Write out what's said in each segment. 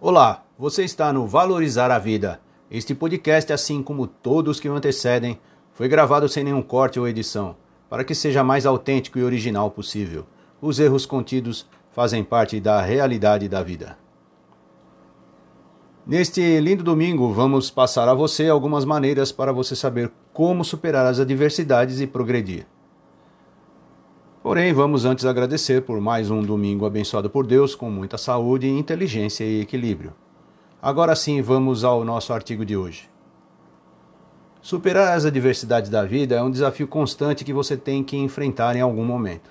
Olá, você está no Valorizar a Vida. Este podcast, assim como todos que o antecedem, foi gravado sem nenhum corte ou edição, para que seja mais autêntico e original possível. Os erros contidos fazem parte da realidade da vida. Neste lindo domingo, vamos passar a você algumas maneiras para você saber como superar as adversidades e progredir. Porém, vamos antes agradecer por mais um domingo abençoado por Deus, com muita saúde, inteligência e equilíbrio. Agora sim, vamos ao nosso artigo de hoje. Superar as adversidades da vida é um desafio constante que você tem que enfrentar em algum momento.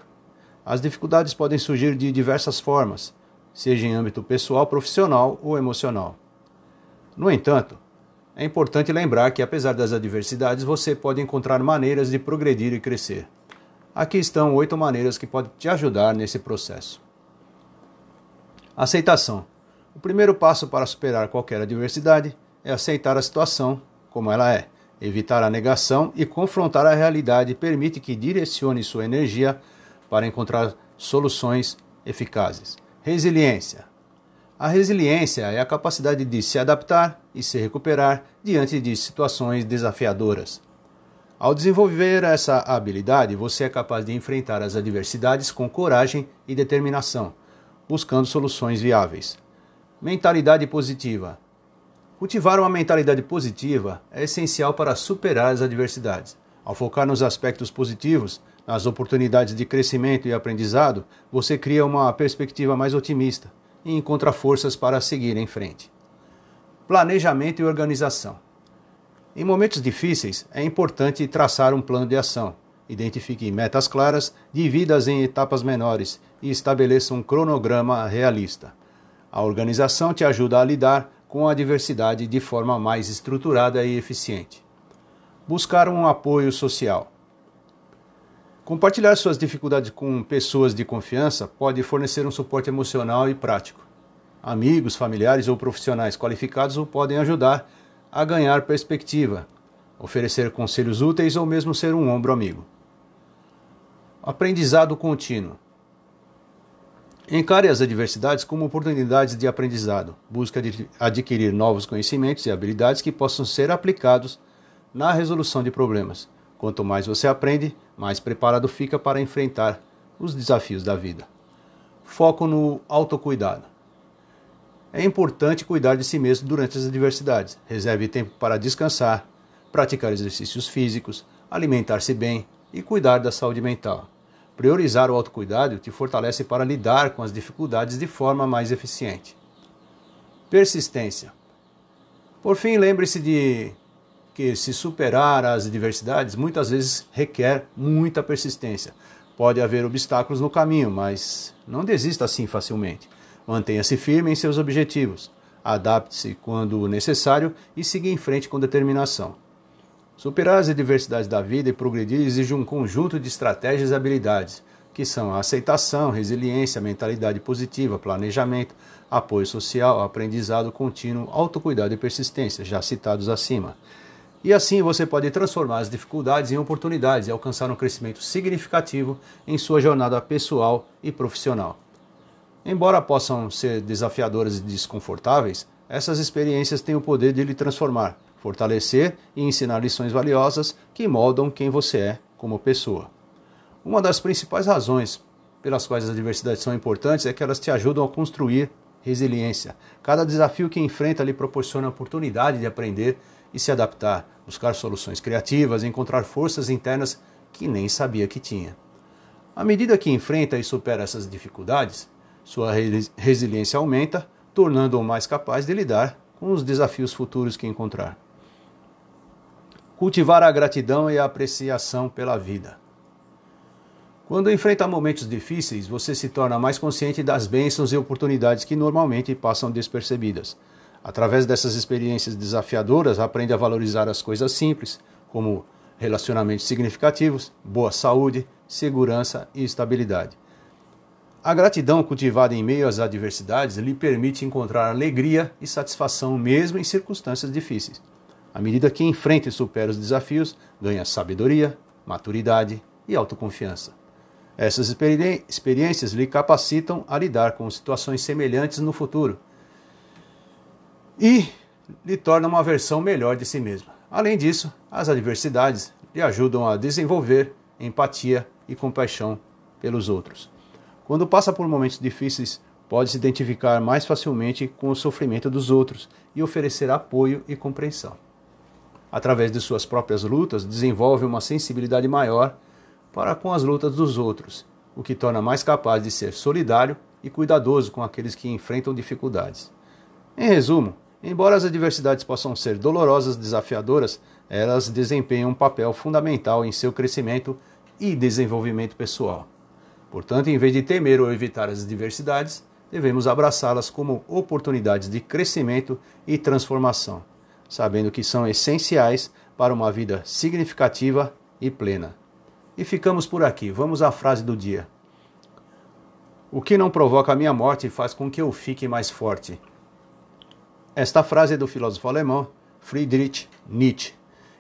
As dificuldades podem surgir de diversas formas, seja em âmbito pessoal, profissional ou emocional. No entanto, é importante lembrar que, apesar das adversidades, você pode encontrar maneiras de progredir e crescer. Aqui estão oito maneiras que podem te ajudar nesse processo. Aceitação. O primeiro passo para superar qualquer adversidade é aceitar a situação como ela é. Evitar a negação e confrontar a realidade permite que direcione sua energia para encontrar soluções eficazes. Resiliência. A resiliência é a capacidade de se adaptar e se recuperar diante de situações desafiadoras. Ao desenvolver essa habilidade, você é capaz de enfrentar as adversidades com coragem e determinação, buscando soluções viáveis. Mentalidade positiva. Cultivar uma mentalidade positiva é essencial para superar as adversidades. Ao focar nos aspectos positivos, nas oportunidades de crescimento e aprendizado, você cria uma perspectiva mais otimista e encontra forças para seguir em frente. Planejamento e organização. Em momentos difíceis, é importante traçar um plano de ação. Identifique metas claras, divida-as em etapas menores e estabeleça um cronograma realista. A organização te ajuda a lidar com a diversidade de forma mais estruturada e eficiente. Buscar um apoio social. Compartilhar suas dificuldades com pessoas de confiança pode fornecer um suporte emocional e prático. Amigos, familiares ou profissionais qualificados o podem ajudar a ganhar perspectiva, oferecer conselhos úteis ou mesmo ser um ombro amigo. Aprendizado contínuo. Encare as adversidades como oportunidades de aprendizado. Busque adquirir novos conhecimentos e habilidades que possam ser aplicados na resolução de problemas. Quanto mais você aprende, mais preparado fica para enfrentar os desafios da vida. Foco no autocuidado. É importante cuidar de si mesmo durante as adversidades. Reserve tempo para descansar, praticar exercícios físicos, alimentar-se bem e cuidar da saúde mental. Priorizar o autocuidado te fortalece para lidar com as dificuldades de forma mais eficiente. Persistência. Por fim, lembre-se de que se superar as adversidades muitas vezes requer muita persistência. Pode haver obstáculos no caminho, mas não desista assim facilmente. Mantenha-se firme em seus objetivos, adapte-se quando necessário e siga em frente com determinação. Superar as adversidades da vida e progredir exige um conjunto de estratégias e habilidades, que são a aceitação, resiliência, mentalidade positiva, planejamento, apoio social, aprendizado contínuo, autocuidado e persistência, já citados acima. E assim você pode transformar as dificuldades em oportunidades e alcançar um crescimento significativo em sua jornada pessoal e profissional. Embora possam ser desafiadoras e desconfortáveis, essas experiências têm o poder de lhe transformar, fortalecer e ensinar lições valiosas que moldam quem você é como pessoa. Uma das principais razões pelas quais as adversidades são importantes é que elas te ajudam a construir resiliência. Cada desafio que enfrenta lhe proporciona a oportunidade de aprender e se adaptar, buscar soluções criativas, encontrar forças internas que nem sabia que tinha. À medida que enfrenta e supera essas dificuldades, sua resiliência aumenta, tornando-o mais capaz de lidar com os desafios futuros que encontrar. Cultivar a gratidão e a apreciação pela vida. Quando enfrenta momentos difíceis, você se torna mais consciente das bênçãos e oportunidades que normalmente passam despercebidas. Através dessas experiências desafiadoras, aprende a valorizar as coisas simples, como relacionamentos significativos, boa saúde, segurança e estabilidade. A gratidão cultivada em meio às adversidades lhe permite encontrar alegria e satisfação mesmo em circunstâncias difíceis. À medida que enfrenta e supera os desafios, ganha sabedoria, maturidade e autoconfiança. Essas experiências lhe capacitam a lidar com situações semelhantes no futuro. e lhe torna uma versão melhor de si mesma. Além disso, as adversidades lhe ajudam a desenvolver empatia e compaixão pelos outros. Quando passa por momentos difíceis, pode se identificar mais facilmente com o sofrimento dos outros e oferecer apoio e compreensão. Através de suas próprias lutas, desenvolve uma sensibilidade maior para com as lutas dos outros, o que torna mais capaz de ser solidário e cuidadoso com aqueles que enfrentam dificuldades. Em resumo, embora as adversidades possam ser dolorosas e desafiadoras, elas desempenham um papel fundamental em seu crescimento e desenvolvimento pessoal. Portanto, em vez de temer ou evitar as adversidades, devemos abraçá-las como oportunidades de crescimento e transformação, sabendo que são essenciais para uma vida significativa e plena. E ficamos por aqui. Vamos à frase do dia. O que não provoca a minha morte faz com que eu fique mais forte. Esta frase é do filósofo alemão Friedrich Nietzsche.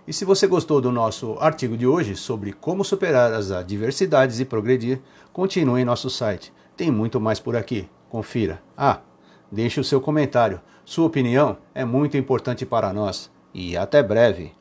E se você gostou do nosso artigo de hoje sobre como superar as adversidades e progredir, continue em nosso site. Tem muito mais por aqui. Confira. Ah, deixe o seu comentário. Sua opinião é muito importante para nós. E até breve.